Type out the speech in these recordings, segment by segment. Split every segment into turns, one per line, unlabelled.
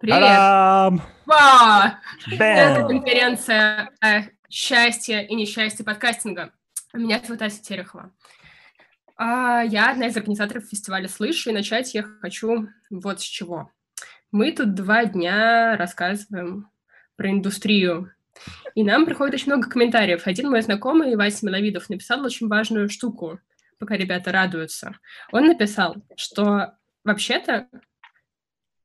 Привет!
Та-дам!
Это конференция о счастье и несчастье подкастинга. Меня зовут Ася Терехова. А, Я одна из организаторов фестиваля «Слышу», и начать я хочу вот с чего. Мы тут два дня рассказываем про индустрию, и нам приходит очень много комментариев. Один мой знакомый, Вася Миловидов, написал очень важную штуку, пока ребята радуются. Он написал, что вообще-то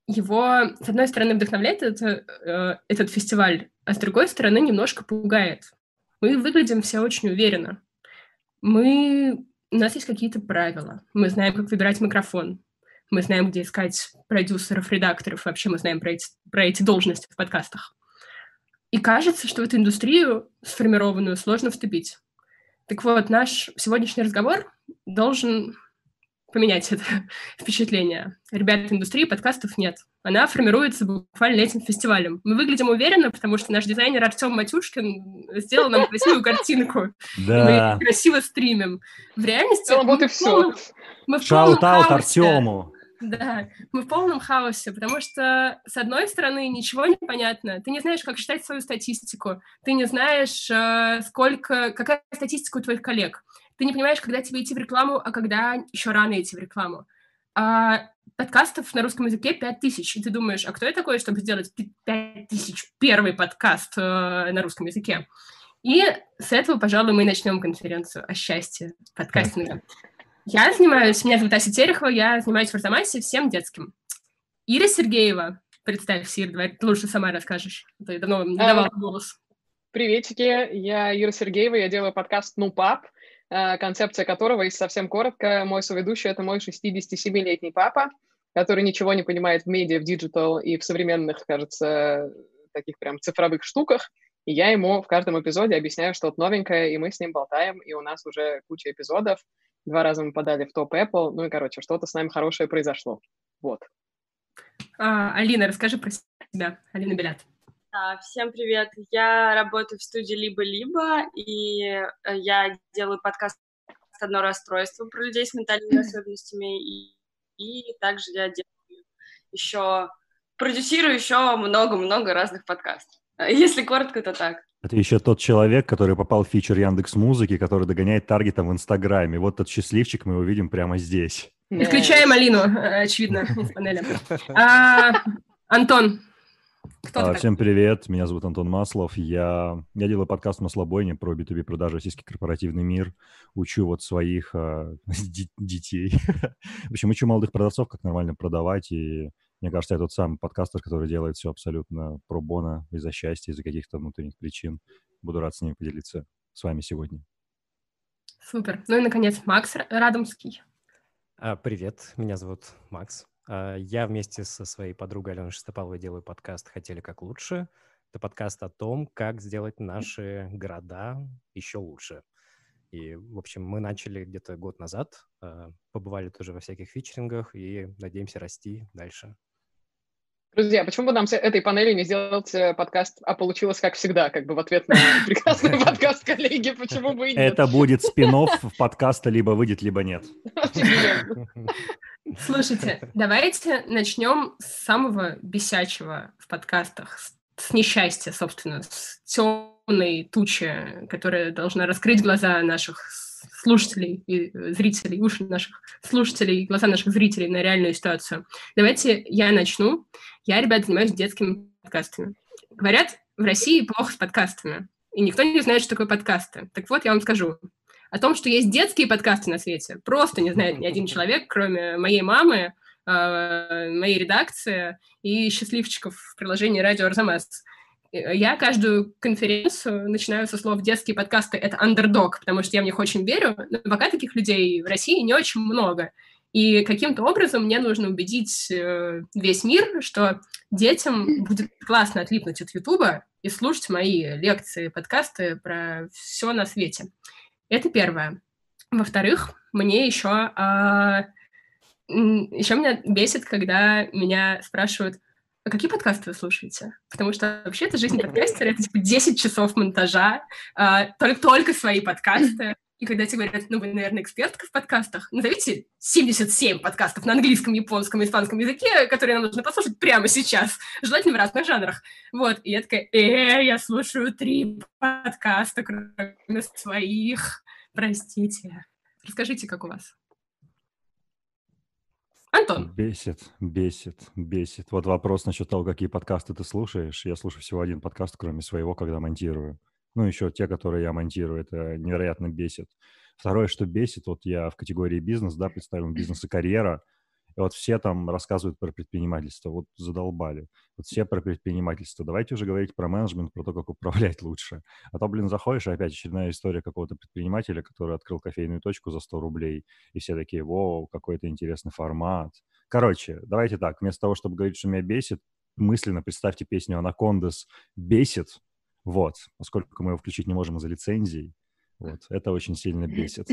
его, с одной стороны, вдохновляет это, э, этот фестиваль, а с другой стороны, немножко пугает. Мы выглядим все очень уверенно. Мы... У нас есть какие-то правила. Мы знаем, как выбирать микрофон. Мы знаем, где искать продюсеров, редакторов. Вообще мы знаем про эти, про эти должности в подкастах. И кажется, что в эту индустрию сформированную сложно вступить. Так вот, наш сегодняшний разговор должен поменять это впечатление. Ребят, индустрии подкастов нет. Она формируется буквально этим фестивалем. Мы выглядим уверенно, потому что наш дизайнер Артем Матюшкин сделал нам красивую картинку.
Да.
Мы красиво стримим. В реальности...
Вот
мы
и
в
все.
полном- Мы в полном.
Артему.
Да, мы в полном хаосе, потому что, с одной стороны, ничего не понятно. Ты не знаешь, как считать свою статистику. Ты не знаешь, э, сколько, какая статистика у твоих коллег. Ты не понимаешь, когда тебе идти в рекламу, а когда еще рано идти в рекламу. А подкастов на русском языке 5000, и ты думаешь, а кто я такой, чтобы сделать 5000 первый подкаст э, на русском языке? И с этого, пожалуй, мы и начнем конференцию о счастье подкастинга. Я занимаюсь, меня зовут Ася Терехова, я занимаюсь в Арзамасе всем детским. Ира Сергеева, представься, Ира, давай ты лучше сама расскажешь. а я давно не
А,
давала голос.
Приветики, я Ира Сергеева, я делаю подкаст «Ну, пап», концепция которого, если совсем коротко, мой соведущий — это мой 67-летний папа, который ничего не понимает в медиа, в digital и в современных, кажется, таких прям цифровых штуках, и я ему в каждом эпизоде объясняю что-то новенькое, и мы с ним болтаем, и у нас уже куча эпизодов, два раза мы подали в топ Apple, ну и, короче, что-то с нами хорошее произошло. Вот.
А, Алина, расскажи про себя. Алина Белят.
А, Всем привет! Я работаю в студии «Либо-либо», и э, я делаю подкаст «Одно расстройство» про людей с ментальными особенностями, и, и также я делаю еще, продюсирую еще много-много разных подкастов. А Если коротко, то так.
Это еще тот человек, который попал в фичер Яндекс Музыки, который догоняет таргетом в Инстаграме. Вот тот счастливчик, мы его видим прямо здесь.
Исключаем Алину, э, очевидно, из панели. А, Антон, кто
А? Всем привет, меня зовут Антон Маслов. Я, я делаю подкаст «Маслобойня» про B2B продажи российский корпоративный мир. Учу вот своих ди- детей. В общем, учу молодых продавцов, как нормально продавать. И мне кажется, я тот самый подкастер, который делает все абсолютно про бона, из-за счастья, из-за каких-то внутренних причин. Буду рад с ними поделиться с вами сегодня.
Супер. Ну и, наконец, Макс Радомский.
А, Привет, меня зовут Макс. А, Я вместе со своей подругой Аленой Шестопаловой делаю подкаст «Хотели как лучше». Это подкаст о том, как сделать наши города еще лучше. И, в общем, мы начали где-то год назад, а, побывали тоже во всяких фичерингах и надеемся расти дальше.
Друзья, почему бы нам с этой панели не сделать э, подкаст «А получилось как всегда», как бы в ответ на прекрасный подкаст коллеги, почему бы и нет?
Это будет спин в подкаста либо выйдет, либо нет.
Слушайте, давайте начнем с самого бесячего в подкастах, с, несчастья, собственно, с темной тучи, которая должна раскрыть глаза наших слушателей и э, зрителей, уши наших слушателей, глаза наших зрителей на реальную ситуацию. Давайте я начну. Я, ребят, занимаюсь детскими подкастами. Говорят, в России плохо с подкастами, и никто не знает, что такое подкасты. Так вот, я вам скажу. О том, что есть детские подкасты на свете, просто не знает ни один человек, кроме моей мамы, э, моей редакции и счастливчиков в приложении «Радио Арзамас». Э, Я каждую конференцию начинаю со слов «детские подкасты – это андердог», потому что я в них очень верю, но пока таких людей в России не очень много. И каким-то образом мне нужно убедить э, весь мир, что детям будет классно отлипнуть от Ютуба и слушать мои лекции, подкасты про все на свете. Это первое. Во-вторых, мне еще, а, еще меня бесит, когда меня спрашивают, а какие подкасты вы слушаете? Потому что вообще-то жизнь подкастера — это типа 10 часов монтажа, а, только, только свои подкасты. И когда тебе говорят, ну, вы, наверное, экспертка в подкастах, назовите 77 подкастов на английском, японском, испанском языке, которые нам нужно послушать прямо сейчас, желательно в разных жанрах. Вот, и я такая, э, я слушаю три подкаста, кроме своих, простите. Расскажите, как у вас? Антон.
Бесит, бесит, бесит. Вот вопрос насчет того, какие подкасты ты слушаешь. Я слушаю всего один подкаст, кроме своего, когда монтирую. Ну, еще те, которые я монтирую, это невероятно бесит. Второе, что бесит, вот я в категории бизнес, да, представим бизнес и карьера, и вот все там рассказывают про предпринимательство, вот задолбали. Вот все про предпринимательство. Давайте уже говорить про менеджмент, про то, как управлять лучше. А то, блин, заходишь, и опять очередная история какого-то предпринимателя, который открыл кофейную точку за 100 рублей, и все такие, вау, какой-то интересный формат. Короче, давайте так, вместо того, чтобы говорить, что меня бесит, мысленно представьте песню «Анакондас» «Бесит», вот, поскольку мы его включить не можем из-за лицензий, вот, это очень сильно бесит.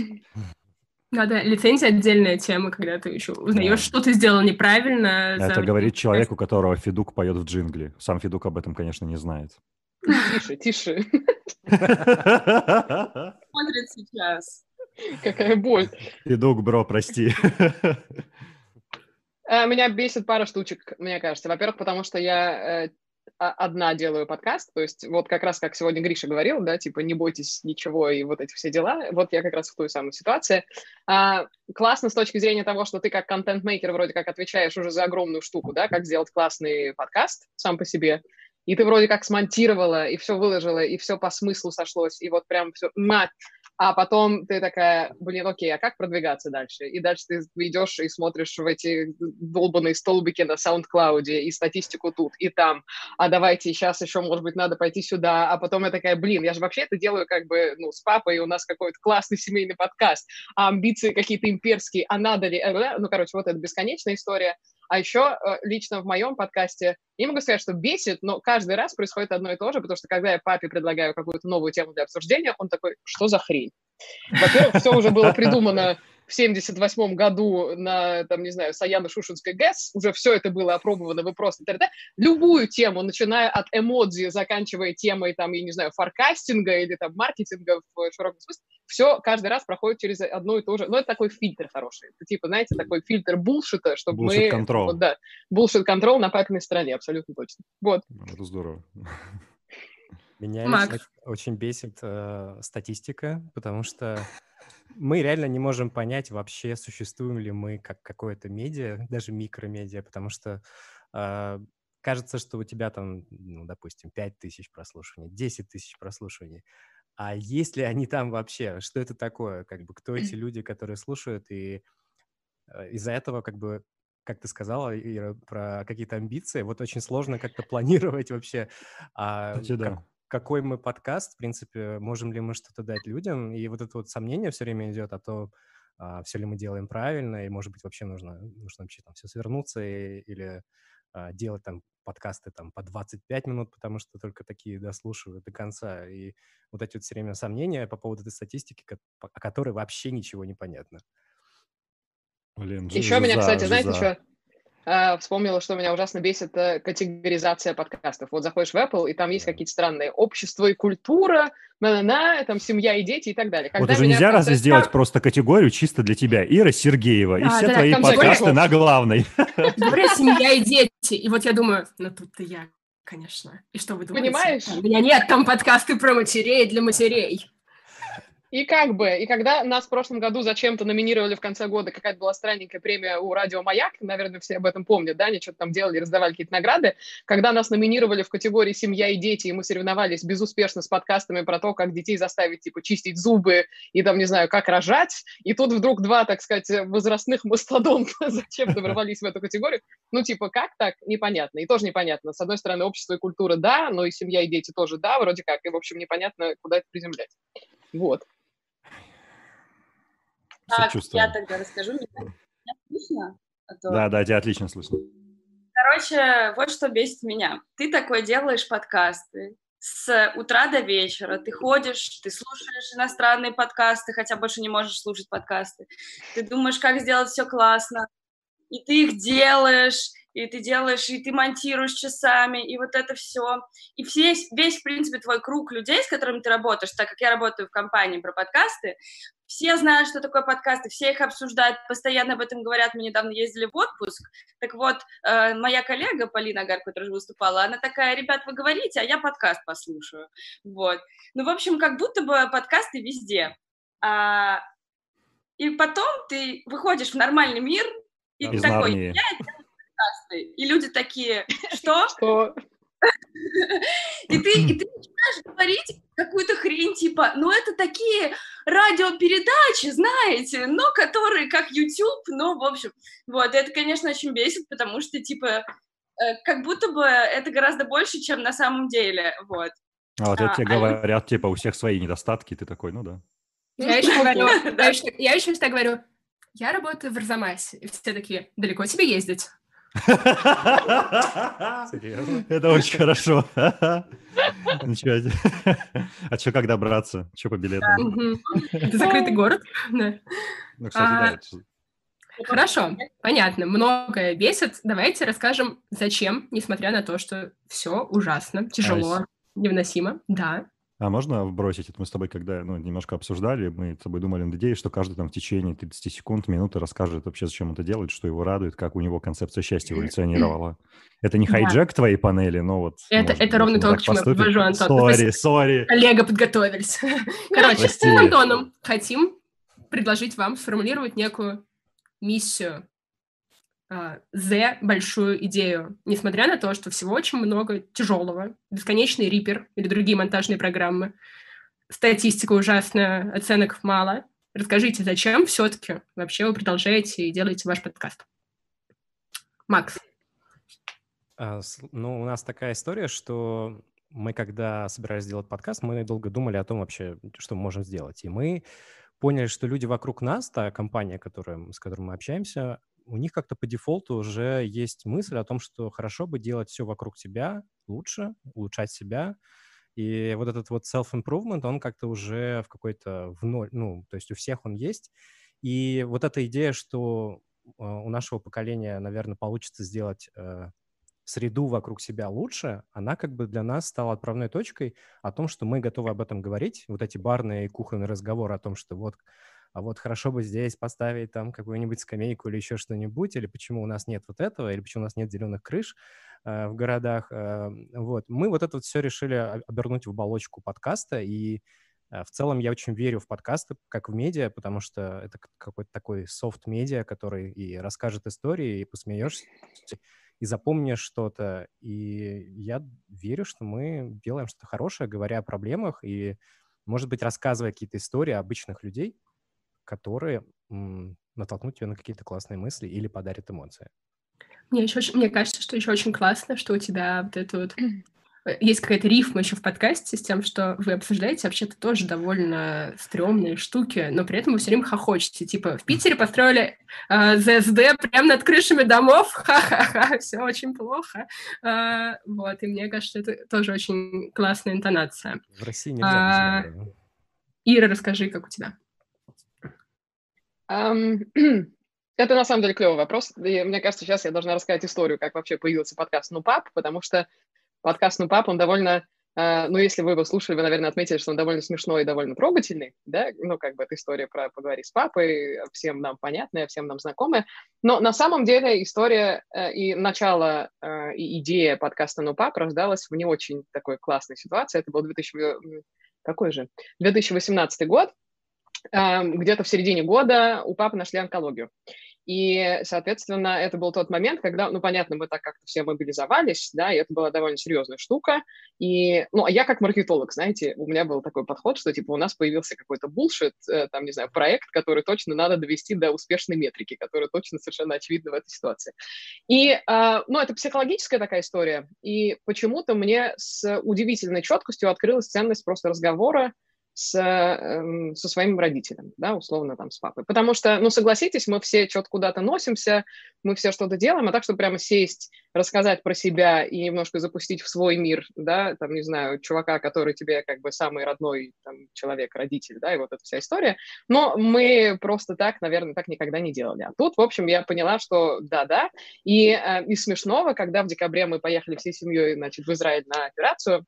Да, да, лицензия отдельная тема, когда ты еще узнаешь, да. что ты сделал неправильно.
Это за... говорит человек, у которого Федук поет в джингле. Сам Федук об этом, конечно, не знает.
Тише, тише.
Смотрит сейчас.
Какая боль.
Федук, бро, прости.
Э, меня бесит пара штучек, мне кажется. Во-первых, потому что я э, одна делаю подкаст, то есть вот как раз как сегодня Гриша говорил, да, типа не бойтесь ничего и вот эти все дела, вот я как раз в той самой ситуации. А, классно с точки зрения того, что ты как контент-мейкер вроде как отвечаешь уже за огромную штуку, да, как сделать классный подкаст сам по себе, и ты вроде как смонтировала, и все выложила, и все по смыслу сошлось, и вот прям все, мать, а потом ты такая, блин, окей, а как продвигаться дальше? И дальше ты идешь и смотришь в эти долбанные столбики на SoundCloud и статистику тут, и там, а давайте сейчас еще, может быть, надо пойти сюда, а потом я такая, блин, я же вообще это делаю как бы, ну, с папой, у нас какой-то классный семейный подкаст, а амбиции какие-то имперские, а надо ли, э, ну, короче, вот это бесконечная история, а еще э, лично в моем подкасте, не могу сказать, что бесит, но каждый раз происходит одно и то же, потому что когда я папе предлагаю какую-то новую тему для обсуждения, он такой, что за хрень? Во-первых, все уже было придумано в 78 году на, там, не знаю, Саяно-Шушинской ГЭС, уже все это было опробовано, вы просто т.д. Любую тему, начиная от эмодзи, заканчивая темой, там, я не знаю, фаркастинга или там маркетинга в широком смысле, все каждый раз проходит через одно и то же. Но это такой фильтр хороший. Это типа, знаете, такой фильтр булшита, чтобы
мы... контрол.
Вот, да, булшит контрол на папиной стороне, абсолютно точно. Вот.
Это здорово.
Меня Мак. очень бесит э, статистика, потому что мы реально не можем понять вообще, существуем ли мы как какое-то медиа, даже микромедиа, потому что э, кажется, что у тебя там, ну, допустим, 5 тысяч прослушиваний, 10 тысяч прослушиваний, а есть ли они там вообще? Что это такое? Как бы кто эти люди, которые слушают? И э, из-за этого, как бы, как ты сказала, Ира, про какие-то амбиции, вот очень сложно как-то планировать вообще, а, Кстати, да. как, какой мы подкаст, в принципе, можем ли мы что-то дать людям. И вот это вот сомнение все время идет, а то а, все ли мы делаем правильно, и, может быть, вообще нужно, нужно вообще там все свернуться и, или а, делать там подкасты там по 25 минут, потому что только такие дослушивают до конца. И вот эти вот все время сомнения по поводу этой статистики, о которой вообще ничего не понятно.
Блин, Еще меня, кстати, знаете, что Uh, вспомнила, что меня ужасно бесит uh, категоризация подкастов. Вот заходишь в Apple, и там есть какие-то странные общество и культура, на-на-на, там семья и дети и так далее.
Когда вот уже нельзя разве сделать просто категорию чисто для тебя? Ира Сергеева, и все твои подкасты на главной.
Говорят, семья и дети. И вот я думаю, ну тут-то я, конечно. И что вы думаете?
Понимаешь?
У меня нет там подкасты про матерей для матерей.
И как бы, и когда нас в прошлом году зачем-то номинировали в конце года, какая-то была странненькая премия у Радио Маяк, наверное, все об этом помнят, да, они что-то там делали, раздавали какие-то награды, когда нас номинировали в категории «Семья и дети», и мы соревновались безуспешно с подкастами про то, как детей заставить, типа, чистить зубы и там, не знаю, как рожать, и тут вдруг два, так сказать, возрастных мастодонта зачем-то ворвались в эту категорию, ну, типа, как так? Непонятно. И тоже непонятно. С одной стороны, общество и культура, да, но и семья и дети тоже, да, вроде как, и, в общем, непонятно, куда это приземлять. Вот.
Так, я тогда расскажу. Меня
слышно? А то... Да, да, тебя отлично слышно.
Короче, вот что бесит меня. Ты такой делаешь подкасты с утра до вечера. Ты ходишь, ты слушаешь иностранные подкасты, хотя больше не можешь слушать подкасты. Ты думаешь, как сделать все классно. И ты их делаешь, и ты делаешь, и ты монтируешь часами, и вот это все. И весь, весь, в принципе, твой круг людей, с которыми ты работаешь, так как я работаю в компании про подкасты, все знают, что такое подкасты, все их обсуждают, постоянно об этом говорят. Мы недавно ездили в отпуск. Так вот, э, моя коллега Полина Агар, которая же выступала, она такая, ребят, вы говорите, а я подкаст послушаю. Вот. Ну, в общем, как будто бы подкасты везде. А, и потом ты выходишь в нормальный мир, и
Из
такой, я подкасты. И люди такие, что?
Что?
И ты, и ты начинаешь говорить какую-то хрень, типа, ну это такие радиопередачи, знаете, но которые как YouTube, ну, в общем, вот, это, конечно, очень бесит, потому что, типа, э, как будто бы это гораздо больше, чем на самом деле, вот.
А вот
А,
это тебе
а
говорят, типа, у всех свои недостатки, ты такой, ну да.
Я еще говорю, я еще, я еще всегда говорю, я работаю в Арзамасе. И все такие, далеко тебе ездить?
Это очень хорошо. А что, когда браться? Что по билетам?
Это закрытый город?
Ну, кстати,
А,
да. это-
Хорошо, понятно, многое бесит. Давайте расскажем, зачем, несмотря на то, что все ужасно, тяжело, невыносимо. Да.
А можно вбросить? Это мы с тобой, когда ну, немножко обсуждали, мы с тобой думали над идеей, что каждый там в течение 30 секунд, минуты расскажет вообще, зачем это делает, что его радует, как у него концепция счастья эволюционировала. Это не
Да.
hijack твоей панели, но вот...
Это-
может
это ровно то, к чему я подвожу, Антон. Sorry,
sorry.
Коллега подготовились. Короче, с Антоном хотим предложить вам сформулировать некую миссию, а, the большую идею, несмотря на то, что всего очень много тяжелого, бесконечный Reaper или другие монтажные программы, статистика ужасная, оценок мало. Расскажите, зачем все-таки вообще вы продолжаете и делаете ваш подкаст? Макс.
А, Ну, у нас такая история, что мы, когда собирались делать подкаст, мы долго думали о том вообще, что мы можем сделать. И мы поняли, что люди вокруг нас, та компания, которая, с которой мы общаемся, у них как-то по дефолту уже есть мысль о том, что хорошо бы делать все вокруг себя лучше, улучшать себя. И вот этот вот self-improvement, он как-то уже в какой-то в ноль, ну, то есть у всех он есть. И вот эта идея, что э, у нашего поколения, наверное, получится сделать э, среду вокруг себя лучше, она как бы для нас стала отправной точкой о том, что мы готовы об этом говорить. Вот эти барные и кухонные разговоры о том, что вот, а вот хорошо бы здесь поставить там какую-нибудь скамейку или еще что-нибудь, или почему у нас нет вот этого, или почему у нас нет зеленых крыш э, в городах. э, вот. Мы вот это вот все решили обернуть в оболочку подкаста, и э, в целом я очень верю в подкасты, как в медиа, потому что это какой-то такой софт-медиа, который и расскажет истории, и посмеешься, и запомнишь что-то. И я верю, что мы делаем что-то хорошее, говоря о проблемах и, может быть, рассказывая какие-то истории обычных людей, которые натолкнут тебя на какие-то классные мысли или подарят эмоции.
Мне еще очень, мне кажется, что еще очень классно, что у тебя вот это вот э, есть какая-то рифма еще в подкасте с тем, что вы обсуждаете вообще-то тоже довольно стрёмные штуки, но при этом вы все время хохочете. Типа, в Питере построили э, ЗСД прямо над крышами домов, ха-ха-ха, все очень плохо. А, вот, и мне кажется, это тоже очень классная интонация.
В России нельзя
А. Ира, расскажи, как у тебя.
Это на самом деле клевый вопрос. И мне кажется, сейчас я должна рассказать историю, как вообще появился подкаст «Ну, пап», потому что подкаст «Ну, пап», он довольно... э, Ну, если вы его слушали, вы, наверное, отметили, что он довольно смешной и довольно трогательный, да? Ну, как бы эта история про «Поговори с папой» всем нам понятная, всем нам знакомая. Но на самом деле история э, и начало, э, и идея подкаста «Ну, пап» рождалась в не очень такой классной ситуации. Это был 2000... м, Какой же? 2018 год. Эм, Где-то в середине года у папы нашли онкологию. И, соответственно, это был тот момент, когда, ну, понятно, мы так как-то все мобилизовались, да, и это была довольно серьезная штука. И, ну, а я как маркетолог, знаете, у меня был такой подход, что, типа, у нас появился какой-то булшит, э, там, не знаю, проект, который точно надо довести до успешной метрики, который точно совершенно очевидно в этой ситуации. И, э, ну, это психологическая такая история, и почему-то мне с удивительной четкостью открылась ценность просто разговора с, эм, со своим родителем, да, условно там с папой. Потому что, ну, согласитесь, мы все что-то куда-то носимся, мы все что-то делаем, а так, чтобы прямо сесть, рассказать про себя и немножко запустить в свой мир, да, там, не знаю, чувака, который тебе как бы самый родной там, человек, родитель, да, и вот эта вся история. Но мы просто так, наверное, так никогда не делали. А тут, в общем, я поняла, что да-да. И э, из смешного, когда в декабре мы поехали всей семьей, значит, в Израиль на операцию,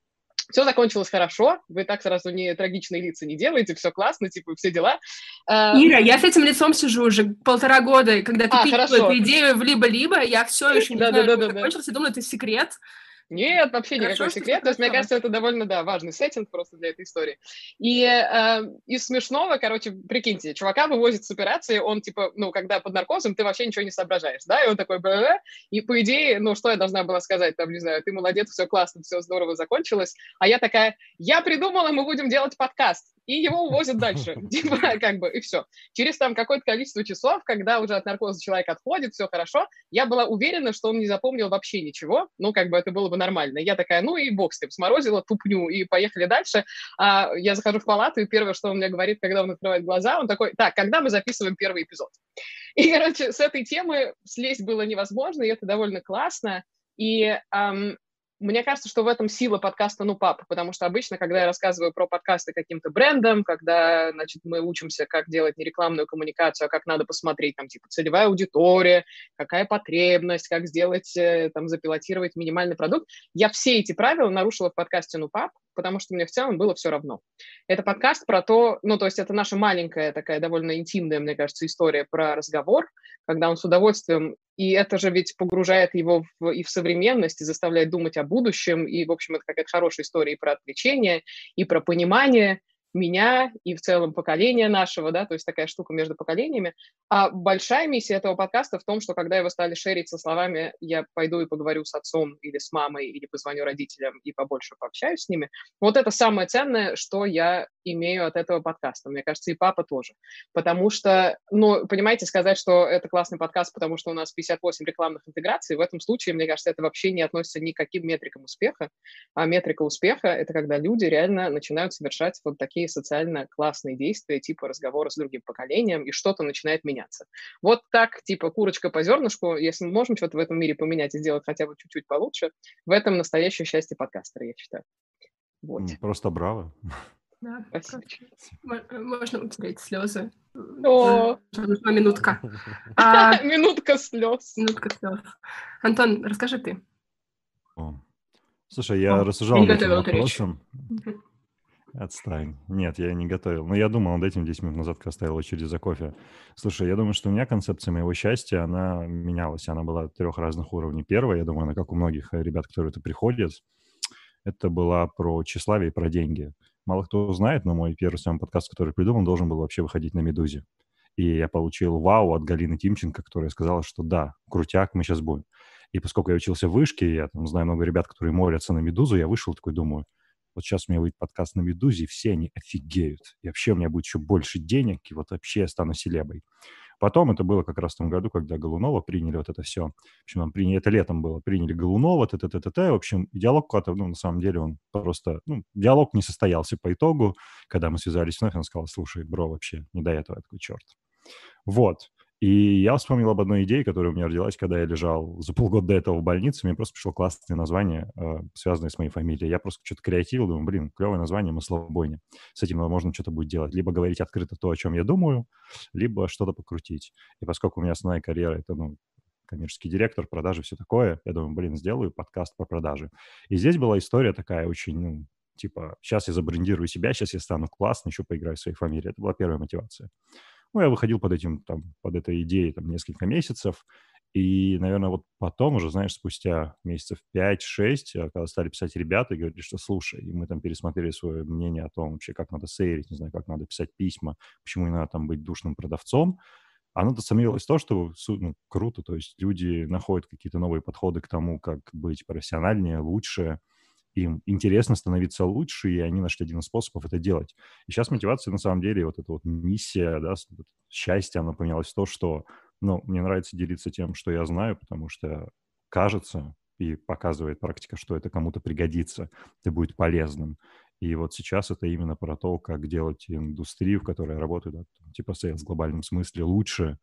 все закончилось хорошо, вы так сразу не трагичные лица не делаете, все классно, типа, все дела.
А, Ира, я с этим лицом сижу уже полтора года, когда ты а, пишешь эту идею в либо-либо, я все еще не знаю, как закончился, думаю, это секрет.
Нет, вообще Хорошо, никакой секрет. То есть, мне кажется, это довольно, да, важный сеттинг просто для этой истории. И э, из смешного, короче, прикиньте, чувака вывозят с операции, он, типа, ну, когда под наркозом, ты вообще ничего не соображаешь, да, и он такой, Б -б -б", и по идее, ну, что я должна была сказать, там, не знаю, ты молодец, все классно, все здорово закончилось, а я такая, я придумала, мы будем делать подкаст и его увозят дальше, типа, как бы, и все. Через там какое-то количество часов, когда уже от наркоза человек отходит, все хорошо, я была уверена, что он не запомнил вообще ничего, ну, как бы это было бы нормально. Я такая, ну и бог с ним, сморозила тупню, и поехали дальше. А я захожу в палату, и первое, что он мне говорит, когда он открывает глаза, он такой, так, когда мы записываем первый эпизод? И, короче, с этой темы слезть было невозможно, и это довольно классно. И эм, мне кажется, что в этом сила подкаста «Ну, папа», потому что обычно, когда я рассказываю про подкасты каким-то брендом, когда, значит, мы учимся, как делать не рекламную коммуникацию, а как надо посмотреть, там, типа, целевая аудитория, какая потребность, как сделать, э, там, запилотировать минимальный продукт, я все эти правила нарушила в подкасте «Ну, пап», потому что мне в целом было все равно. Это подкаст про то, ну, то есть это наша маленькая такая довольно интимная, мне кажется, история про разговор, когда он с удовольствием, и это же ведь погружает его в, и в современность, и заставляет думать о будущем, и, в общем, это какая-то хорошая история и про отвлечение, и про понимание, меня и в целом поколения нашего, да, то есть такая штука между поколениями. А большая миссия этого подкаста в том, что когда его стали шерить со словами «я пойду и поговорю с отцом или с мамой, или позвоню родителям и побольше пообщаюсь с ними», вот это самое ценное, что я имею от этого подкаста. Мне кажется, и папа тоже. Потому что, ну, понимаете, сказать, что это классный подкаст, потому что у нас 58 рекламных интеграций, в этом случае, мне кажется, это вообще не относится ни к каким метрикам успеха. А метрика успеха — это когда люди реально начинают совершать вот такие социально классные действия, типа разговора с другим поколением, и что-то начинает меняться. Вот так, типа курочка по зернышку, если мы можем что-то в этом мире поменять и сделать хотя бы чуть-чуть получше, в этом настоящее счастье подкастера, я считаю.
Вот. Просто браво.
Да, Можно утереть слезы. О! Нужна минутка.
А... Минутка слез.
Минутка слез. Антон, расскажи ты.
Слушай, я рассуждал над этим вопросом. Отстань. Нет, я не готовил. Но я думал над этим 10 минут назад, когда стоял очередь за кофе. Слушай, я думаю, что у меня концепция моего счастья, она менялась. Она была трех разных уровней. Первая, я думаю, она как у многих ребят, которые это приходят, это была про тщеславие и про деньги. Мало кто знает, но мой первый самый подкаст, который придумал, должен был вообще выходить на «Медузе». И я получил вау от Галины Тимченко, которая сказала, что да, крутяк, мы сейчас будем. И поскольку я учился в вышке, я там знаю много ребят, которые молятся на «Медузу», я вышел такой, думаю, вот сейчас у меня выйдет подкаст на «Медузе», и все они офигеют. И вообще у меня будет еще больше денег, и вот вообще я стану селебой. Потом это было как раз в том году, когда Голунова приняли вот это все. В общем, нам приняли, это летом было, приняли Голунова, т т т т т В общем, диалог куда-то, ну, на самом деле, он просто, ну, диалог не состоялся по итогу. Когда мы связались вновь, он сказал, слушай, бро, вообще не до этого. Я такой, черт. Вот. И я вспомнил об одной идее, которая у меня родилась, когда я лежал за полгода до этого в больнице. Мне просто пришло классное название, э, связанное с моей фамилией. Я просто что-то креативил, думаю, блин, клевое название, маслобойня. С этим можно что-то будет делать. Либо говорить открыто то, о чем я думаю, либо что-то покрутить. И поскольку у меня основная карьера — это, ну, коммерческий директор, продажи, все такое, я думаю, блин, сделаю подкаст по продаже. И здесь была история такая очень, ну, типа, сейчас я забрендирую себя, сейчас я стану классным, еще поиграю в своей фамилии. Это была первая мотивация. Ну, я выходил под этим, там, под этой идеей там несколько месяцев, и, наверное, вот потом уже, знаешь, спустя месяцев 5-6, э, когда стали писать ребята и говорили, что слушай, и мы там пересмотрели свое мнение о том вообще, как надо сейрить, не знаю, как надо писать письма, почему не надо там быть душным продавцом, оно сомневалось в то, что ну, круто, то есть люди находят какие-то новые подходы к тому, как быть профессиональнее, лучше, им интересно становиться лучше, и они нашли один из способов это делать. И сейчас мотивация, на самом деле, вот эта вот миссия, да, счастье, она поменялась в то, что, ну, мне нравится делиться тем, что я знаю, потому что кажется, и показывает практика, что это кому-то пригодится, это будет полезным. И вот сейчас это именно про то, как делать индустрию, в которой я работаю, да, типа sales в глобальном смысле лучше,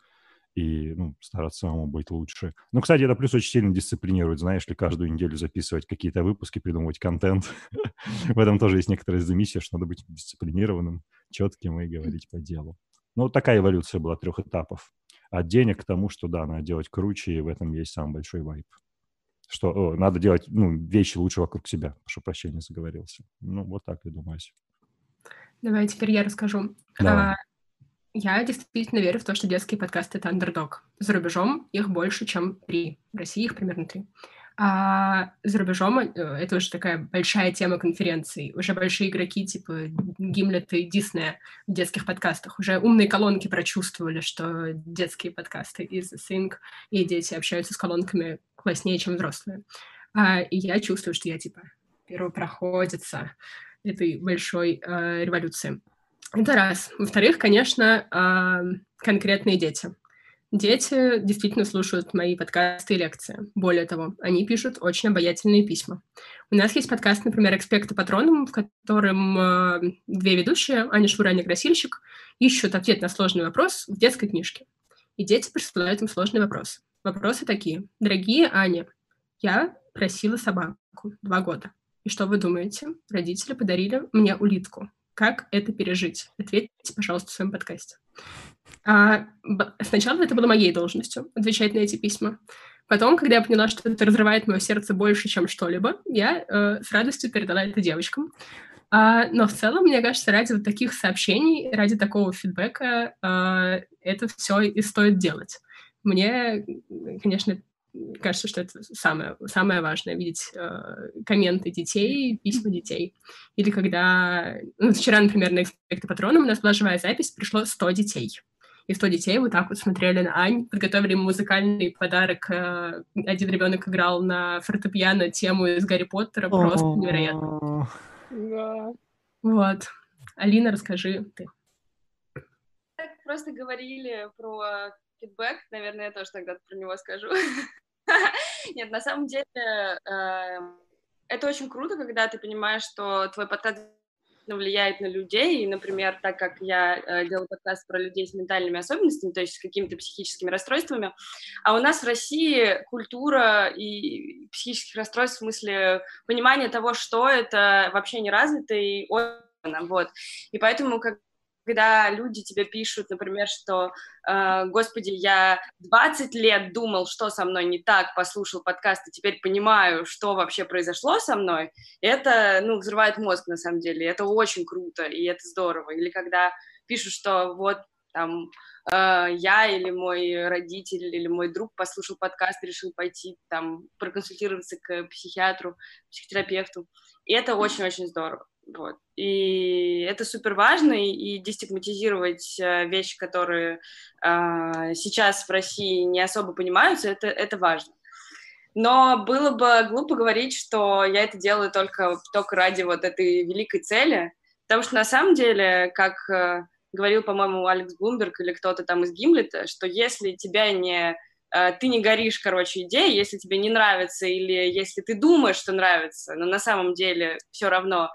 и ну, стараться самому быть лучше. Ну, кстати, это плюс очень сильно дисциплинирует, знаешь ли, каждую неделю записывать какие-то выпуски, придумывать контент. В этом тоже есть некоторая миссия, что надо быть дисциплинированным, четким и говорить по делу. Ну, такая эволюция была трех этапов. От денег к тому, что, да, надо делать круче, и в этом есть самый большой vibe. Что о, надо делать ну, вещи лучше вокруг себя, прошу прощения, заговорился. Ну, вот так я думаю.
Давай теперь я расскажу. Давай. А, я действительно верю в то, что детские подкасты — это андердог. За рубежом их больше, чем три. В России их примерно три. А за рубежом э, это уже такая большая тема конференций. Уже большие игроки типа Гимлет и Диснея в детских подкастах. Уже умные колонки прочувствовали, что детские подкасты a thing, и дети общаются с колонками класснее, чем взрослые. А, и я чувствую, что я типа первопроходица этой большой э, революции. Это раз. Во-вторых, конечно, конкретные дети. Дети действительно слушают мои подкасты и лекции. Более того, они пишут очень обаятельные письма. У нас есть подкаст, например, «Экспекта патроном», в котором две ведущие, Аня Швура и Красильщик, ищут ответ на сложный вопрос в детской книжке. И дети присылают им сложный вопрос. Вопросы такие. «Дорогие Аня, я просила собаку два года. И что вы думаете? Родители подарили мне улитку. Как это пережить? Ответьте, пожалуйста, в своем подкасте. А, сначала это было моей должностью, отвечать на эти письма. Потом, когда я поняла, что это разрывает мое сердце больше, чем что-либо, я э, с радостью передала это девочкам. А, но в целом, мне кажется, ради вот таких сообщений, ради такого фидбэка э, это все и стоит делать. Мне, конечно, кажется, что это самое, самое важное, видеть э, комменты детей, письма детей. Или когда... Ну, вчера, например, на «Экспекте Патроном» у нас была живая запись, пришло 100 детей. И 100 детей вот так вот смотрели на Ань, подготовили ему музыкальный подарок. Э, один ребенок играл на фортепиано тему из Гарри Поттера, просто невероятно. Да. Вот. Алина, расскажи ты.
Просто говорили про фидбэк, наверное, я тоже тогда про него скажу. Нет, на самом деле эм, это очень круто, когда ты понимаешь, что твой подкаст влияет на людей, и, например, так как я э, делаю подкаст про людей с ментальными особенностями, то есть с какими-то психическими расстройствами, а у нас в России культура и психических расстройств в смысле понимания того, что это вообще не развито и вот. И поэтому, как когда люди тебе пишут, например, что, э, господи, я 20 лет думал, что со мной не так, послушал подкаст и теперь понимаю, что вообще произошло со мной, это, ну, взрывает мозг, на самом деле, это очень круто, и это здорово. Или когда пишут, что вот там э, я или мой родитель или мой друг послушал подкаст, решил пойти там проконсультироваться к психиатру, психотерапевту. И это очень-очень здорово. Вот. И это супер важно, и дестигматизировать э, вещи, которые э, сейчас в России не особо понимаются, это, это важно. Но было бы глупо говорить, что я это делаю только, только ради вот этой великой цели, потому что на самом деле, как э, говорил, по-моему, Алекс Блумберг или кто-то там из Гимлета, что если тебя не э, ты не горишь, короче, идеей, если тебе не нравится или если ты думаешь, что нравится, но на самом деле все равно,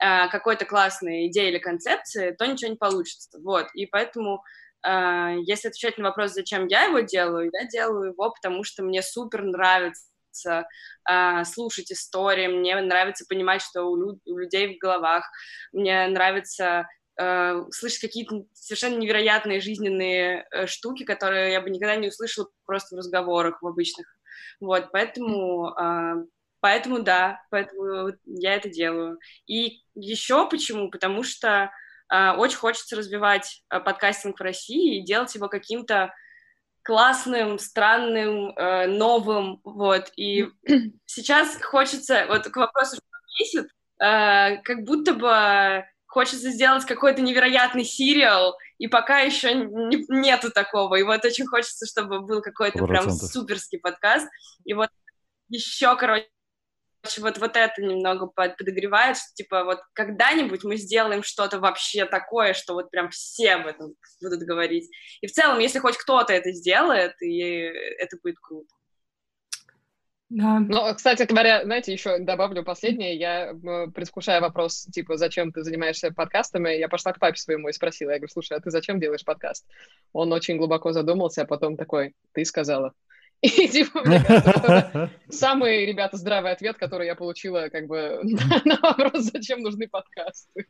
э, какой-то классной идеи или концепции, то ничего не получится. Вот, и поэтому э, если отвечать на вопрос, зачем я его делаю, я делаю его, потому что мне супер нравится э, слушать истории, мне нравится понимать, что у, лю- у людей в головах, мне нравится э, слышать какие-то совершенно невероятные жизненные э, штуки, которые я бы никогда не услышала просто в разговорах в обычных. Вот, поэтому э, Поэтому да, поэтому я это делаю. И еще почему? Потому что э, очень хочется развивать э, подкастинг в России и делать его каким-то классным, странным, э, новым, вот. И сейчас хочется, вот к вопросу, что бесит, э, как будто бы хочется сделать какой-то невероятный сериал, и пока еще не, нету такого. И вот очень хочется, чтобы был какой-то 100%. прям суперский подкаст. И вот еще, короче, вот, вот это немного подогревает, что, типа, вот когда-нибудь мы сделаем что-то вообще такое, что вот прям все об этом будут говорить. И в целом, если хоть кто-то это сделает, и это будет круто.
Да.
Ну, кстати говоря, знаете, еще добавлю последнее. Я, м, предвкушая вопрос, типа, зачем ты занимаешься подкастами, я пошла к папе своему и спросила. Я говорю, слушай, а ты зачем делаешь подкаст? Он очень глубоко задумался, а потом такой, ты сказала. И, типа, мне кажется, самый, ребята, здравый ответ, который я получила, как бы, на вопрос, зачем нужны подкасты.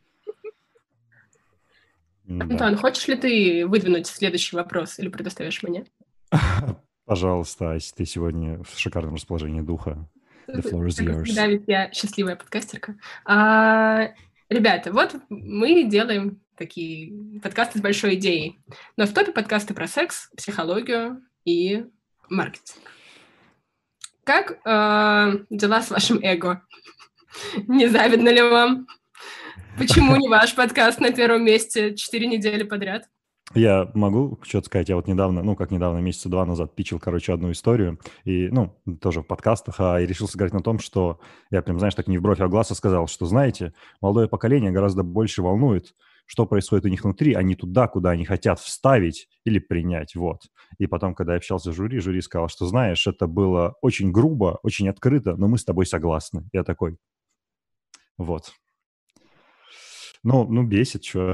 Да.
Антон, хочешь ли ты выдвинуть следующий вопрос или предоставишь мне?
Пожалуйста, Ась, ты сегодня в шикарном расположении духа. The floor is yours.
всегда, ведь я счастливая подкастерка. А, ребята, вот мы делаем такие подкасты с большой идеей. Но в топе подкасты про секс, психологию и маркетинг. Как а, дела с вашим эго? Не завидно ли вам? Почему не ваш подкаст на первом месте четыре недели подряд?
Я могу что-то сказать? Я вот недавно, ну, как недавно, месяца два назад пичил, короче, одну историю, и, ну, тоже в подкастах, а и решил сыграть на том, что я прям, знаешь, так не в бровь, а в глаз сказал, что, знаете, молодое поколение гораздо больше волнует, что происходит у них внутри, не туда, куда они хотят вставить или принять, вот. И потом, когда я общался с жюри, жюри сказал, что, знаешь, это было очень грубо, очень открыто, но мы с тобой согласны. Я такой, вот. Ну, ну, бесит, что.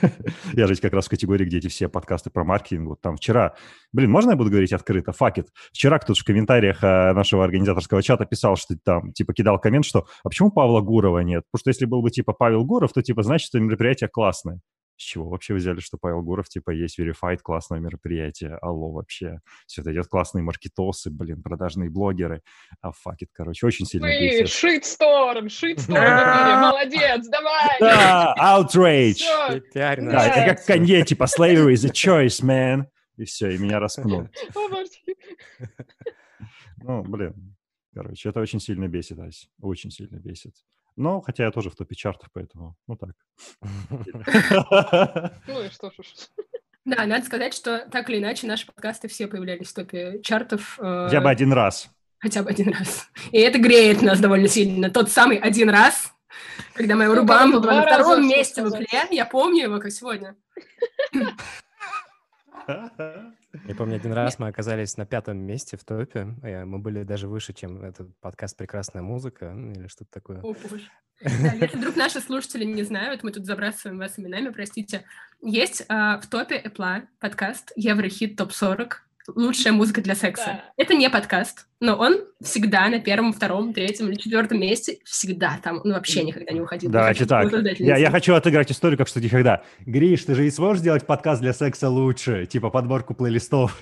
я же как раз в категории, где эти все подкасты про маркетинг. Вот там вчера... Блин, можно я буду говорить открыто? Факет. Вчера кто-то в комментариях э, нашего организаторского чата писал, что там, типа, кидал коммент, что «А почему Павла Гурова нет?» Потому что если был бы, типа, Павел Гуров, то, типа, значит, что мероприятие классное. С чего вообще взяли, что Павел Гуров, типа, есть Verified, классное мероприятие? Алло, вообще. Все это идет классные маркетосы, блин, продажные блогеры. А факет, короче, очень сильно
Вы,
бесит.
шитсторм, шитсторм, молодец, давай!
Да, outrage! Да, это как. Канье, типа, slavery is a choice, man. И все, и меня
боже.
Ну, блин, короче, это очень сильно бесит, Ась. Очень сильно бесит. Но, хотя я тоже в топе чартов, поэтому, ну так.
Ну и что ж.
Да, надо сказать, что так или иначе наши подкасты все появлялись в топе чартов. э,
Хотя бы один раз.
Хотя бы один раз. И это греет нас довольно сильно. Тот самый один раз, когда моя Рубам была на втором месте в. Игле. Я помню его, как сегодня.
Я помню, один раз мы оказались на пятом месте в топе. э, Мы были даже выше, чем этот подкаст «Прекрасная музыка» или что-то такое.
О, боже. Да, если вдруг наши слушатели не знают, мы тут забрасываем вас именами, простите. Есть а, в топе Apple подкаст Еврохит ТОП-40 «Лучшая музыка для секса».
Да.
Это не подкаст, но он всегда на первом, втором, третьем или четвертом месте. Всегда там. Он вообще никогда не уходил.
Давайте так. Я, я хочу отыграть историю, как что никогда. Гриш, ты же и сможешь сделать подкаст для секса лучше? Типа подборку плейлистов.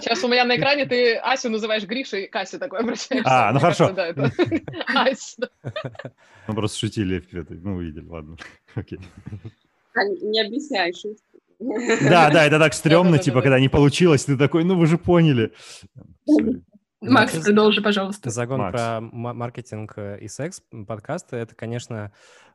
Сейчас у меня на экране ты Асю называешь Гришей, к Асе такой обращаешься.
А, ну
Мне
хорошо.
кажется, Да, это Ась. да.
Мы просто шутили. Ну, увидели, ладно. Окей.
А, Не объясняй шутку.
Да, да, это так стрёмно, типа, когда не получилось, ты такой, ну вы же поняли.
Макс, продолжи, пожалуйста.
Загон
Макс.
про ма- маркетинг э, и секс подкасты, это, конечно,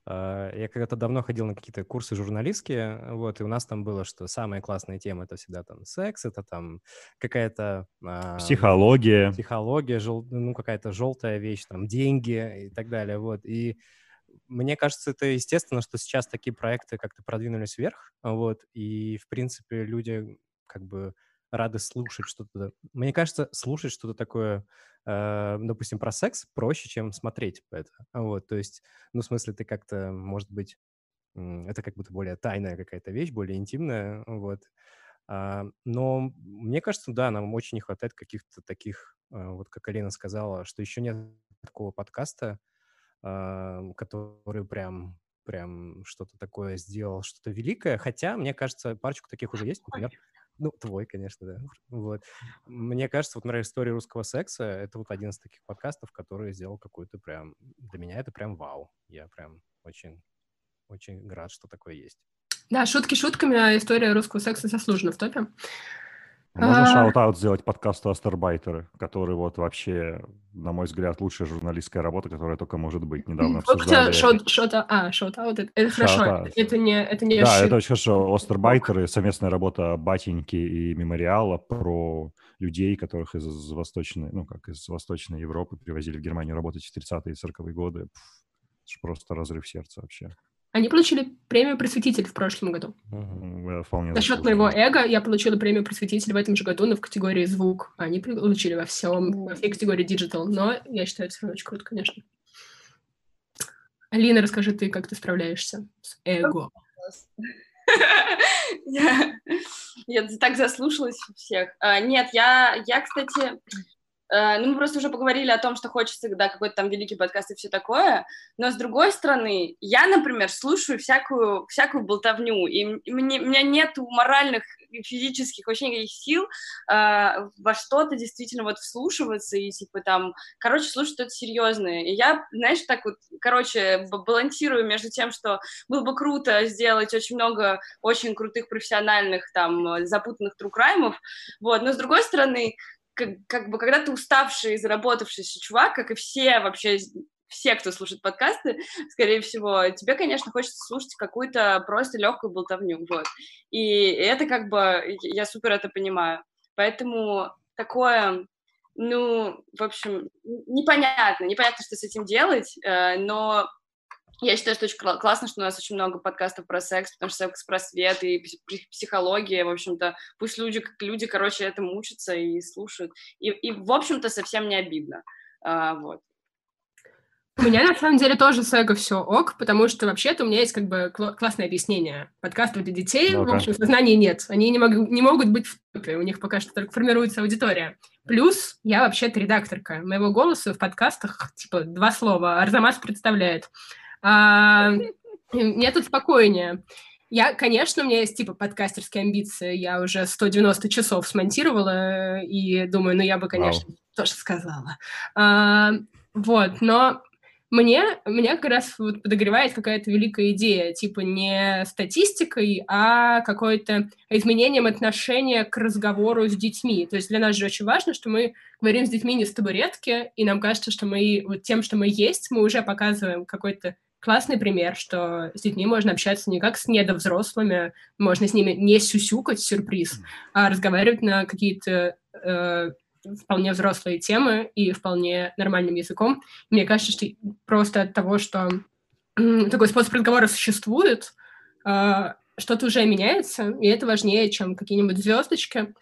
э, я когда-то давно ходил на какие-то курсы журналистские, вот, и у нас там было, что самые классные темы это всегда там секс, это там какая-то... а,
Психология.
психология, жел- ну, какая-то желтая вещь, там, деньги и так далее, вот. И мне кажется, это естественно, что сейчас такие проекты как-то продвинулись вверх, вот, и, в принципе, люди как бы рады слушать что-то. Мне кажется, слушать что-то такое, э, допустим, про секс проще, чем смотреть это. Вот, то есть, ну, в смысле, ты как-то, может быть, это как будто более тайная какая-то вещь, более интимная, вот. А, но мне кажется, да, нам очень не хватает каких-то таких, а, вот как Алина сказала, что еще нет такого подкаста, который прям прям что-то такое сделал, что-то великое. Хотя, мне кажется, парочку таких уже есть, например, ну, твой, конечно, да. Вот. Мне кажется, вот, например, история русского секса — это вот один из таких подкастов, который сделал какую-то прям... Для меня это прям вау. Я прям очень, очень рад, что такое есть.
Да, шутки шутками, а история русского секса заслуженно в топе.
Можно
А.
shout-out сделать подкасту «Остарбайтеры», который вот вообще, на мой взгляд, лучшая журналистская работа, которая только может быть. Недавно обсуждали...
а, shout-out, это, хорошо, это не, это не
Да, это очень хорошо. «Остарбайтеры» — совместная работа Батеньки и Мемориала про людей, которых из Восточной, ну, как из Восточной Европы привозили в Германию работать в 30-е и 40-е годы. Пф, это ж просто разрыв сердца вообще.
Они получили премию «Просветитель» в прошлом году.
Угу, вполне
За счет моего эго я получила премию «Просветитель» в этом же году, но в категории «Звук». Они получили во всем, во всей категории «Digital». Но я считаю, это все равно очень круто, конечно. Алина, расскажи ты, как ты справляешься с эго.
Я, так заслушалась всех. А, нет, я, я, кстати, ну, мы просто уже поговорили о том, что хочется, да, какой-то там великий подкаст и все такое, но с другой стороны, я, например, слушаю всякую, всякую болтовню, и мне, у меня нет моральных и физических вообще никаких сил э, во что-то действительно вот вслушиваться и, типа, там, короче, слушать что-то серьезное. И я, знаешь, так вот, короче, балансирую между тем, что было бы круто сделать очень много очень крутых профессиональных, там, запутанных true crime ов, вот, но с другой стороны, как, как бы, когда ты уставший, заработавшийся чувак, как и все вообще все, кто слушает подкасты, скорее всего, тебе, конечно, хочется слушать какую-то просто легкую болтовню, вот. И это как бы, я супер это понимаю. Поэтому такое, ну, в общем, непонятно, непонятно, что с этим делать, э, но я считаю, что очень классно, что у нас очень много подкастов про секс, потому что секс-просвет и психология, в общем-то, пусть люди, люди, короче, этому учатся и слушают. И, и в общем-то, совсем не обидно. А, вот.
У меня на самом деле тоже с эго все ок, потому что вообще-то у меня есть как бы классное объяснение. Подкастов для детей, ну в общем, сознания нет. Они не, мог, не могут быть в топе, у них пока что только формируется аудитория. Плюс я вообще-то редакторка. Моего голоса в подкастах типа два слова. Арзамас представляет. Мне тут спокойнее. Я, конечно, у меня есть типа подкастерские амбиции. Я уже 190 часов смонтировала и думаю, ну я бы, конечно, wow. тоже сказала. А, вот, но мне, меня как раз вот подогревает какая-то великая идея, типа не статистикой, а какое-то изменением отношения к разговору с детьми. То есть для нас же очень важно, что мы говорим с детьми не с табуретки, и нам кажется, что мы вот тем, что мы есть, мы уже показываем какой-то классный пример, что с детьми можно общаться не как с недовзрослыми, можно с ними не сюсюкать сюрприз, а разговаривать на какие-то э, вполне взрослые темы и вполне нормальным языком. Мне кажется, что просто от того, что такой способ разговора существует, э, что-то уже меняется, и это важнее, чем какие-нибудь звездочки.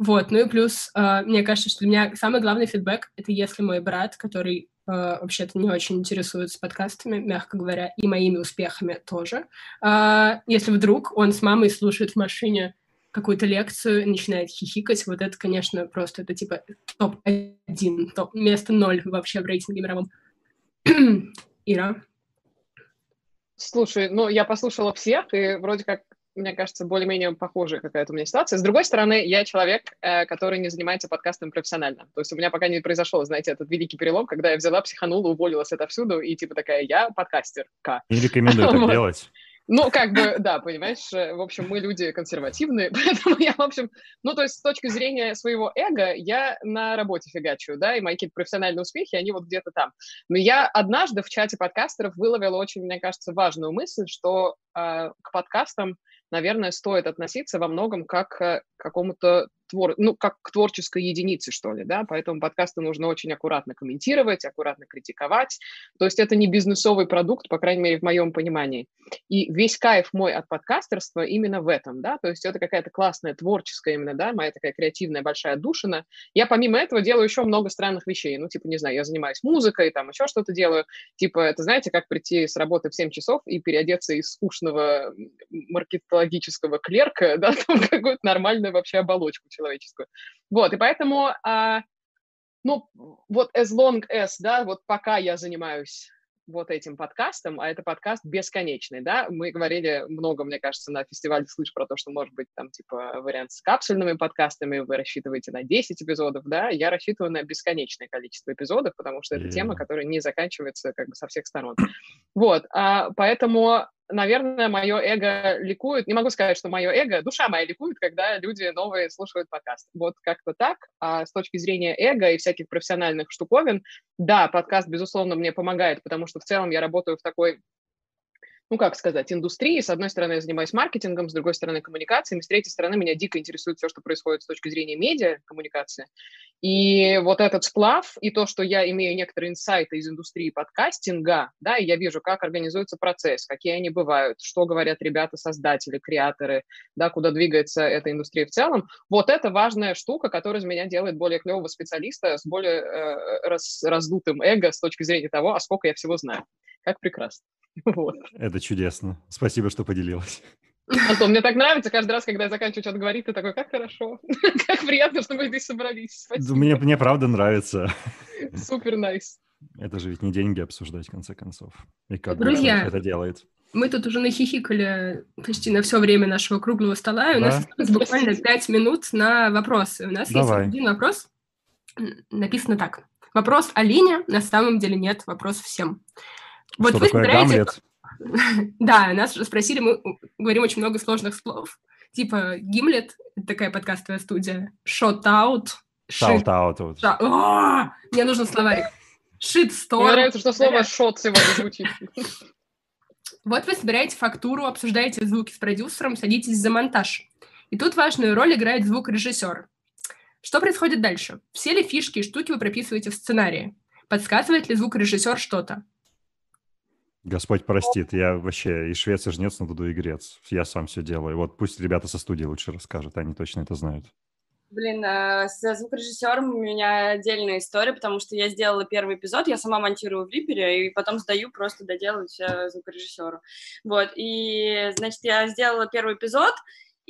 Вот, ну и плюс, э, мне кажется, что для меня самый главный фидбэк — это если мой брат, который Э, вообще-то не очень интересуется подкастами, мягко говоря, и моими успехами тоже. А, если вдруг он с мамой слушает в машине какую-то лекцию, начинает хихикать, вот это, конечно, просто это типа топ-1, топ, место ноль вообще в рейтинге мировом. Ира?
Слушай, ну, я послушала всех, и вроде как мне кажется, более-менее похожая какая-то у меня ситуация. С другой стороны, я человек, э, который не занимается подкастом профессионально. То есть у меня пока не произошел, знаете, этот великий перелом, когда я взяла, психанула, уволилась отовсюду и типа такая, я подкастерка.
Не рекомендую так делать.
Ну, как бы, да, понимаешь, э, в общем, мы люди консервативные, поэтому я, в общем, ну, то есть с точки зрения своего эго я на работе фигачу, да, и мои какие-то профессиональные успехи, они вот где-то там. Но я однажды в чате подкастеров выловила очень, мне кажется, важную мысль, что э, к подкастам наверное, стоит относиться во многом как к какому-то твор... ну, как к творческой единице, что ли, да, поэтому подкасты нужно очень аккуратно комментировать, аккуратно критиковать, то есть это не бизнесовый продукт, по крайней мере, в моем понимании. И весь кайф мой от подкастерства именно в этом, да, то есть это какая-то классная творческая именно, да, моя такая креативная большая душина. Я помимо этого делаю еще много странных вещей, ну, типа, не знаю, я занимаюсь музыкой, там еще что-то делаю, типа, это знаете, как прийти с работы в 7 часов и переодеться из скучного маркетологического клерка, да, там какую-то нормальную вообще оболочку человеческую. Вот, и поэтому, а, ну, вот as long as, да, вот пока я занимаюсь вот этим подкастом, а это подкаст бесконечный, да, мы говорили много, мне кажется, на фестивале «Слышь» про то, что может быть там, типа, вариант с капсульными подкастами, вы рассчитываете на 10 эпизодов, да, я рассчитываю на бесконечное количество эпизодов, потому что это тема, которая не заканчивается как бы со всех сторон. Вот, а, поэтому наверное, мое эго ликует. Не могу сказать, что мое эго, душа моя ликует, когда люди новые слушают подкаст. Вот как-то так. А с точки зрения эго и всяких профессиональных штуковин, да, подкаст, безусловно, мне помогает, потому что в целом я работаю в такой ну, как сказать, индустрии. С одной стороны, я занимаюсь маркетингом, с другой стороны, коммуникациями, с третьей стороны, меня дико интересует все, что происходит с точки зрения медиа, коммуникации. И вот этот сплав, и то, что я имею некоторые инсайты из индустрии подкастинга, да, и я вижу, как организуется процесс, какие они бывают, что говорят ребята, создатели, креаторы, да, куда двигается эта индустрия в целом, вот это важная штука, которая из меня делает более клевого специалиста с более э, раз, раздутым эго с точки зрения того, а сколько я всего знаю. Как прекрасно.
Вот. Это чудесно. Спасибо, что поделилась.
Антон, мне так нравится каждый раз, когда я заканчиваю что-то говорить, ты такой, как хорошо, как приятно, что мы здесь собрались.
Спасибо. Мне, мне правда нравится.
Супер найс.
Это же ведь не деньги обсуждать, в конце концов. И как
Друзья,
это делает.
Мы тут уже нахихикали почти на все время нашего круглого стола, и у да? нас осталось буквально пять минут на вопросы. У нас Давай. есть один вопрос, написано так. Вопрос Алине, на самом деле нет, вопрос всем.
Вот Что вы такое собираете... Гамлет?
Да, нас спросили, мы говорим очень много сложных слов. Типа Гимлет, такая подкастовая студия, Shot-out.
Shout-out.
Мне нужен словарик. Shitstorm.
Мне нравится, что слово «шот» сегодня звучит.
Вот вы собираете фактуру, обсуждаете звуки с продюсером, садитесь за монтаж. И тут важную роль играет звукорежиссер. Что происходит дальше? Все ли фишки и штуки вы прописываете в сценарии? Подсказывает ли звукорежиссер что-то?
Господь простит, я вообще и швец, и жнец, но буду и грец. Я сам все делаю. Вот пусть ребята со студии лучше расскажут, они точно это знают.
Блин, э, с звукорежиссером у меня отдельная история, потому что я сделала первый эпизод, я сама монтирую в Reaper, и потом сдаю просто доделать звукорежиссеру. Вот, и, значит, я сделала первый эпизод,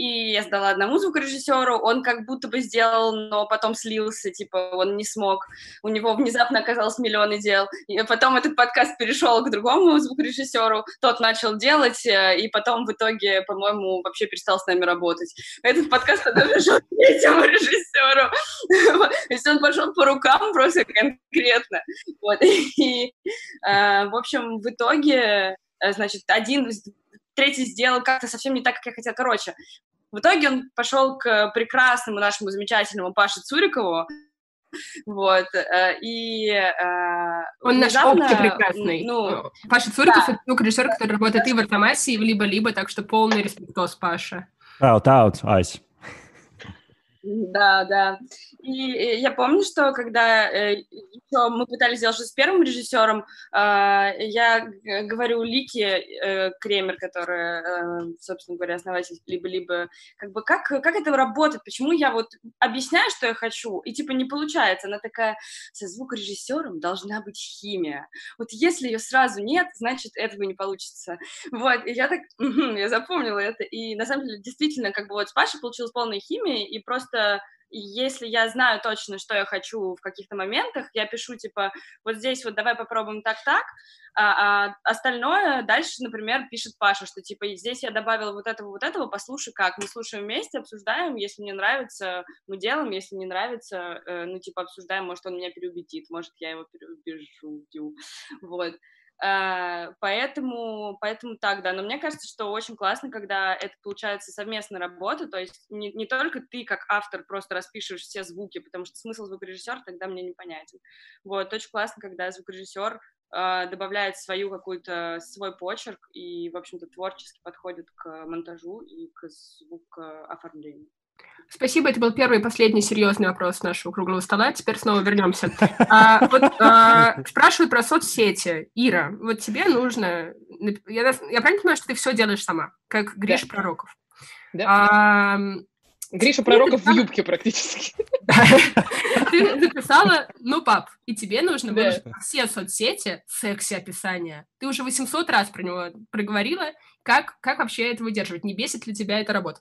и я сдала одному звукорежиссеру, он как будто бы сделал, но потом слился, типа он не смог, у него внезапно оказалось миллионы дел, и потом этот подкаст перешел к другому звукорежиссеру, тот начал делать, э, и потом в итоге, по-моему, вообще перестал с нами работать. Этот подкаст тогда перешел к третьему режиссеру, то есть он пошел по рукам просто конкретно, вот, и, э, в общем, в итоге э, значит, один третий сделал как-то совсем не так, как я хотела. Короче, в итоге он пошел к прекрасному нашему замечательному Паше Цурикову, вот, э, и... Э,
Он внезапно, наш прекрасный. Ну, Паша Цуриков да. — это звукорежиссер, который работает и в Артамасе, и в Либо-Либо, так что полный респектос, Паша.
Out, out, Ась.
Да, да. И я помню, что когда э, мы пытались сделать с первым режиссером, э, я говорю Лике э, Кремер, которая, э, собственно говоря, основатель либо-либо, как бы, как, как это работает, почему я вот объясняю, что я хочу, и типа не получается. Она такая, со звукорежиссером должна быть химия. Вот если ее сразу нет, значит, этого не получится. Вот, и я так, я запомнила это, и на самом деле, действительно, как бы вот с Пашей получилась полная химия, и просто если я знаю точно, что я хочу в каких-то моментах, я пишу, типа, вот здесь вот давай попробуем так-так, а, а остальное дальше, например, пишет Паша, что, типа, здесь я добавила вот этого, вот этого, послушай как. Мы слушаем вместе, обсуждаем, если мне нравится, мы делаем, если не нравится, э, ну, типа, обсуждаем, может, он меня переубедит, может, я его переубежу, вот. Uh, поэтому, поэтому так, да. Но мне кажется, что очень классно, когда это получается совместная работа, то есть не, не только ты как автор просто распишешь все звуки, потому что смысл звукорежиссера тогда мне непонятен. Вот, очень классно, когда звукорежиссер uh, добавляет свою какую-то, свой почерк и, в общем-то, творчески подходит к монтажу и к звукооформлению.
Спасибо, это был первый и последний серьезный вопрос нашего круглого стола. Теперь снова вернемся. А, вот, а, спрашивают про соцсети. Ира, вот тебе нужно... Я, я правильно понимаю, что ты все делаешь сама, как Гриша да. Пророков?
Да. А, Гриша Пророков в юбке практически.
Ты записала, ну, пап, и тебе нужно выложить все соцсети, секси-описания. Ты уже 800 раз про него проговорила. Как, как вообще это выдерживать? Не бесит ли тебя эта работа?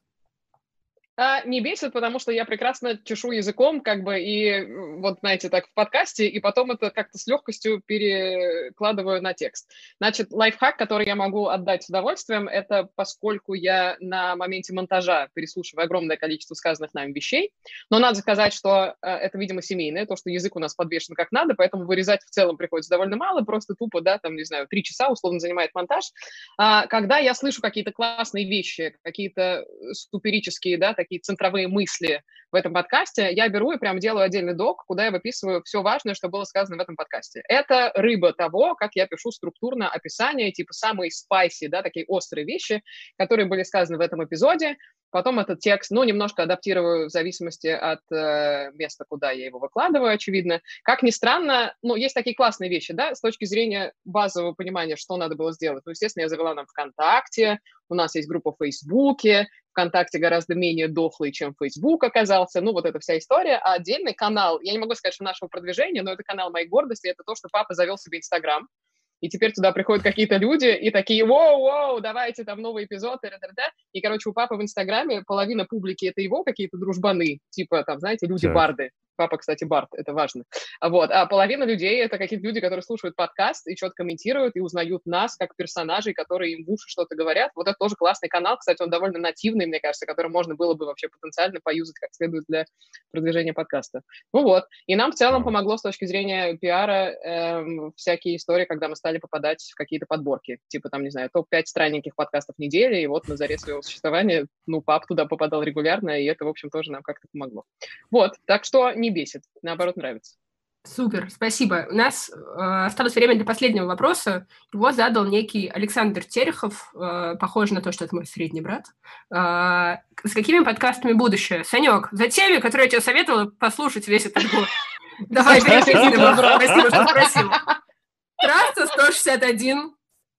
А, не бесит, потому что я прекрасно чешу языком, как бы, и вот, знаете, так в подкасте, и потом это как-то с легкостью перекладываю на текст. Значит, лайфхак, который я могу отдать с удовольствием, это поскольку я на моменте монтажа переслушиваю огромное количество сказанных нами вещей, но надо сказать, что э, это, видимо, семейное, то, что язык у нас подвешен как надо, поэтому вырезать в целом приходится довольно мало, просто тупо, да, там, не знаю, три часа условно занимает монтаж. А, когда я слышу какие-то классные вещи, какие-то суперические, да, такие такие центровые мысли в этом подкасте, я беру и прям делаю отдельный док, куда я выписываю все важное, что было сказано в этом подкасте. Это рыба того, как я пишу структурно описание, типа самые спайси, да, такие острые вещи, которые были сказаны в этом эпизоде, Потом этот текст, ну, немножко адаптирую в зависимости от э, места, куда я его выкладываю, очевидно. Как ни странно, ну, есть такие классные вещи, да, с точки зрения базового понимания, что надо было сделать. Ну, естественно, я завела нам ВКонтакте, у нас есть группа в Фейсбуке, ВКонтакте гораздо менее дохлый, чем Фейсбук оказался, ну, вот эта вся история. А отдельный канал, я не могу сказать, что нашего продвижения, но это канал моей гордости, это то, что папа завел себе Инстаграм, и теперь туда приходят какие-то люди и такие, воу-воу, давайте там новый эпизод, и, и, короче, у папы в Инстаграме половина публики — это его какие-то дружбаны, типа, там, знаете, люди-барды. Папа, кстати, Барт, это важно. Вот. А половина людей — это какие-то люди, которые слушают подкаст и что-то комментируют, и узнают нас как персонажей, которые им в уши что-то говорят. Вот это тоже классный канал. Кстати, он довольно нативный, мне кажется, который можно было бы вообще потенциально поюзать как следует для продвижения подкаста. Ну вот. И нам в целом помогло с точки зрения пиара эм, всякие истории, когда мы стали попадать в какие-то подборки. Типа там, не знаю, топ-5 странненьких подкастов недели, и вот на заре своего существования, ну, пап туда попадал регулярно, и это, в общем, тоже нам как-то помогло. Вот. Так что не бесит, наоборот, нравится.
Супер, спасибо. У нас э, осталось время для последнего вопроса. Его задал некий Александр Терехов, э, похож на то, что это мой средний брат. Э, с какими подкастами будущее? Санек, за теми, которые я тебе советовала послушать весь этот год. Давай, переходи Спасибо, что спросил. Трасса 161,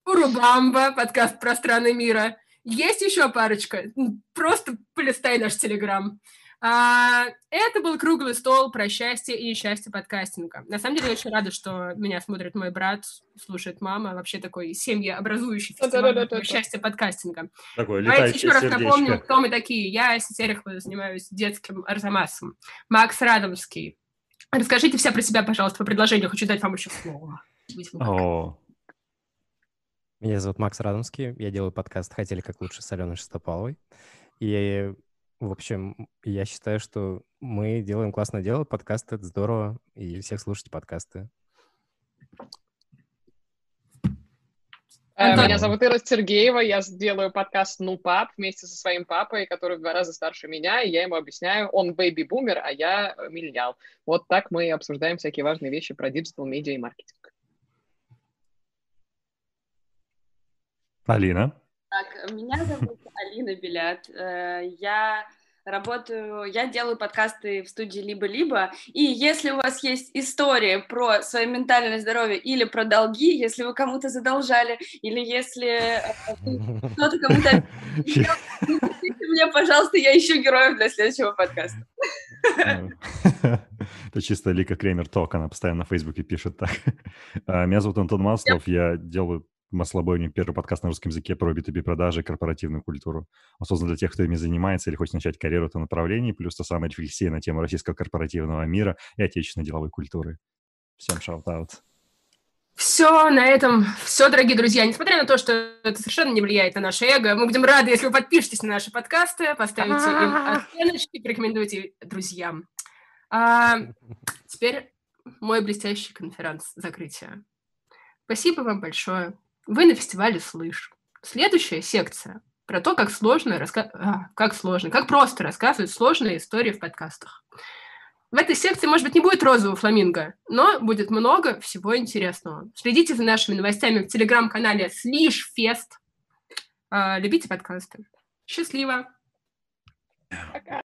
Урубамба, подкаст про страны мира. Есть еще парочка. Просто полистай наш телеграм. А, это был круглый стол про счастье и несчастье подкастинга. На самом деле, я очень рада, что меня смотрит мой брат, слушает мама. Вообще такой семьяобразующий фестиваль счастье подкастинга. Такое Давайте еще раз напомним, кто мы такие. Я, Сетерехова, занимаюсь детским арзамасом. Макс Радомский. Расскажите все про себя, пожалуйста, по предложению. Хочу дать вам еще слово.
Меня зовут Макс Радомский. Я делаю подкаст «Хотели как лучше» с Аленой Шестопаловой. И в общем, я считаю, что мы делаем классное дело, подкасты — это здорово, и всех слушайте подкасты.
Э, меня зовут Ира Сергеева, я делаю подкаст «Ну, пап» вместе со своим папой, который в два раза старше меня, и я ему объясняю, он бэйби-бумер, а я миллениал. Вот так мы обсуждаем всякие важные вещи про digital, медиа и маркетинг.
Алина?
Так, меня зовут Алина Белят. Э, я работаю, я делаю подкасты в студии «Либо-либо», и если у вас есть история про свое ментальное здоровье или про долги, если вы кому-то задолжали, или если э, кто-то кому-то... мне, пожалуйста, я ищу героев для следующего подкаста.
Это чисто Лика Кремер Talk, она постоянно на Фейсбуке пишет так. А, меня зовут Антон Маслов, я делаю Маслобойни, первый подкаст на русском языке про B2B продажи и корпоративную культуру. Он создан для тех, кто ими занимается или хочет начать карьеру в этом направлении, плюс та самая рефлексия на тему российского корпоративного мира и отечественной деловой культуры. Всем shout-out.
Все, на этом все, дорогие друзья. Несмотря на то, что это совершенно не влияет на наше эго, мы будем рады, если вы подпишетесь на наши подкасты, поставите им оценочки, порекомендуйте друзьям. А, теперь мой блестящий конференц закрытия. Спасибо вам большое. Вы на фестивале «Слышь». Следующая секция про то, как сложно, раска... а, как сложно, как просто рассказывать сложные истории в подкастах. В этой секции, может быть, не будет розового фламинго, но будет много всего интересного. Следите за нашими новостями в телеграм-канале Слиш Фест. А, любите подкасты. Счастливо! Пока.